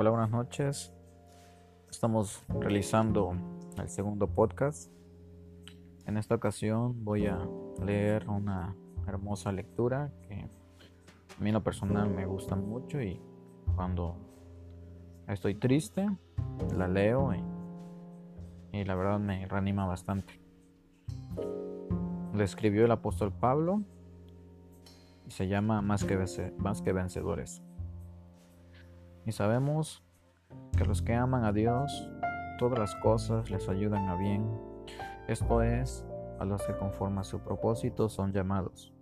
Hola, buenas noches. Estamos realizando el segundo podcast. En esta ocasión voy a leer una hermosa lectura que a mí en lo personal me gusta mucho y cuando estoy triste la leo y, la verdad me reanima bastante. Le escribió el apóstol Pablo y se llama Más que, más que vencedores. Y sabemos que los que aman a Dios, todas las cosas les ayudan a bien. Esto es, a los que conforme a su propósito son llamados.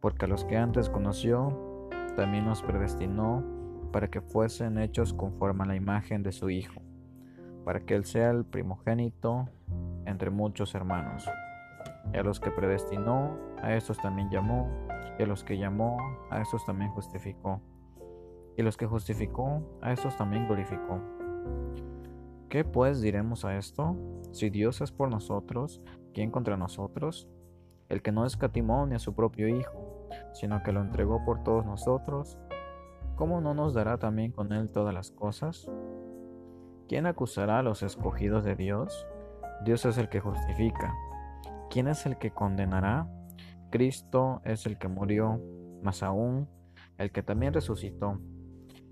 Porque a los que antes conoció, también los predestinó para que fuesen hechos conforme a la imagen de su Hijo, para que Él sea el primogénito entre muchos hermanos. Y a los que predestinó, a estos también llamó, y a los que llamó, a estos también justificó y los que justificó, a estos también glorificó. ¿Qué pues diremos a esto? Si Dios es por nosotros, ¿quién contra nosotros? El que no escatimó ni a su propio Hijo, sino que lo entregó por todos nosotros, ¿cómo no nos dará también con él todas las cosas? ¿Quién acusará a los escogidos de Dios? Dios es el que justifica. ¿Quién es el que condenará? Cristo es el que murió, más aún el que también resucitó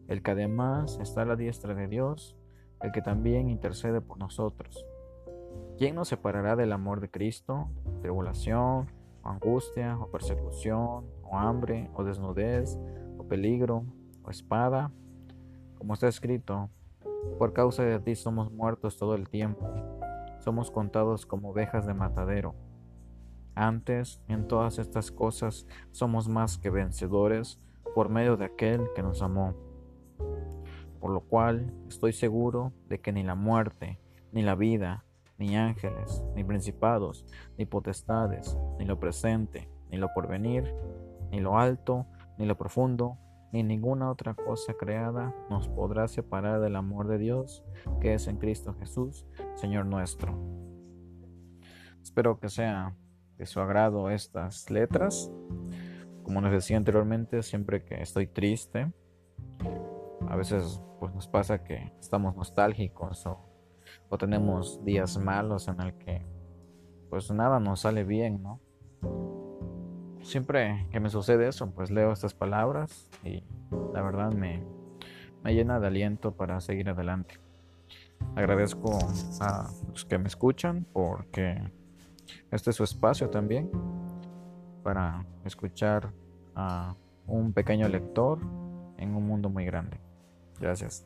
el que además está a la diestra de Dios, el que también intercede por nosotros. ¿Quién nos separará del amor de Cristo? Tribulación, o angustia, o persecución, o hambre, o desnudez, o peligro, o espada. Como está escrito, por causa de ti somos muertos todo el tiempo, somos contados como ovejas de matadero. Antes, en todas estas cosas, somos más que vencedores por medio de aquel que nos amó por lo cual estoy seguro de que ni la muerte, ni la vida, ni ángeles, ni principados, ni potestades, ni lo presente, ni lo porvenir, ni lo alto, ni lo profundo, ni ninguna otra cosa creada nos podrá separar del amor de Dios que es en Cristo Jesús, Señor nuestro. Espero que sea de su agrado estas letras. Como les decía anteriormente, siempre que estoy triste, a veces pues nos pasa que estamos nostálgicos o, tenemos días malos en el que pues nada nos sale bien, ¿no? Siempre que me sucede eso, pues leo estas palabras y la verdad me, me llena de aliento para seguir adelante. Agradezco a los que me escuchan porque este es su espacio también para escuchar a un pequeño lector en un mundo muy grande. Gracias.